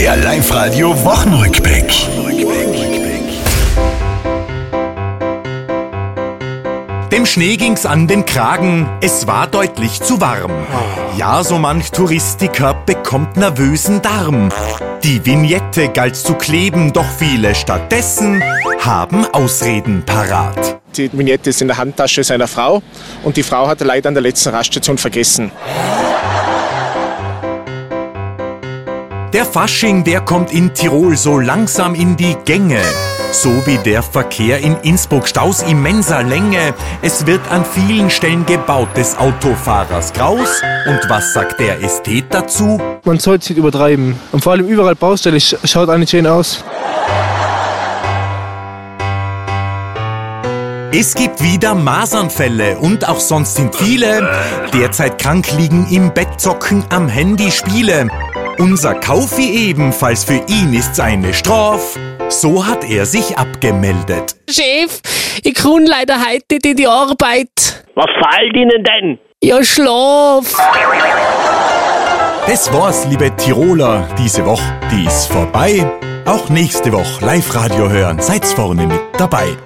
Der Live-Radio Wochenrückblick. Dem Schnee ging's an den Kragen, es war deutlich zu warm. Ja, so manch Touristiker bekommt nervösen Darm. Die Vignette galt zu kleben, doch viele stattdessen haben Ausreden parat. Die Vignette ist in der Handtasche seiner Frau und die Frau hat er leider an der letzten Raststation vergessen. Der Fasching, der kommt in Tirol so langsam in die Gänge. So wie der Verkehr in Innsbruck, Staus immenser Länge. Es wird an vielen Stellen gebaut des Autofahrers Graus. Und was sagt der Ästhet dazu? Man sollte es nicht übertreiben. Und vor allem überall Baustelle sch- schaut eigentlich schön aus. Es gibt wieder Masernfälle und auch sonst sind viele derzeit krank liegen im Bett zocken am Handy Spiele. Unser Kaufi ebenfalls für ihn ist seine Straf. So hat er sich abgemeldet. Chef, ich kann leider heute nicht in die Arbeit. Was fehlt Ihnen denn? Ja, Schlaf. Das war's, liebe Tiroler. Diese Woche, die ist vorbei. Auch nächste Woche Live-Radio hören. Seid's vorne mit dabei.